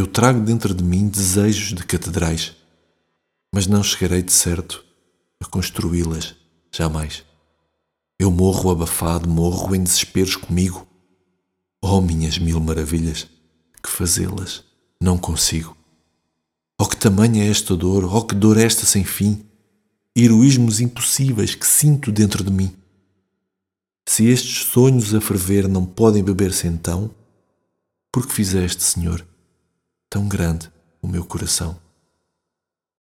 Eu trago dentro de mim desejos de catedrais, mas não chegarei de certo a construí-las jamais. Eu morro abafado, morro em desesperos comigo. Oh, minhas mil maravilhas, que fazê-las não consigo. Oh, que tamanha é esta dor, oh, que dor esta sem fim, heroísmos impossíveis que sinto dentro de mim. Se estes sonhos a ferver não podem beber-se então, por que fizeste, Senhor, tão grande o meu coração?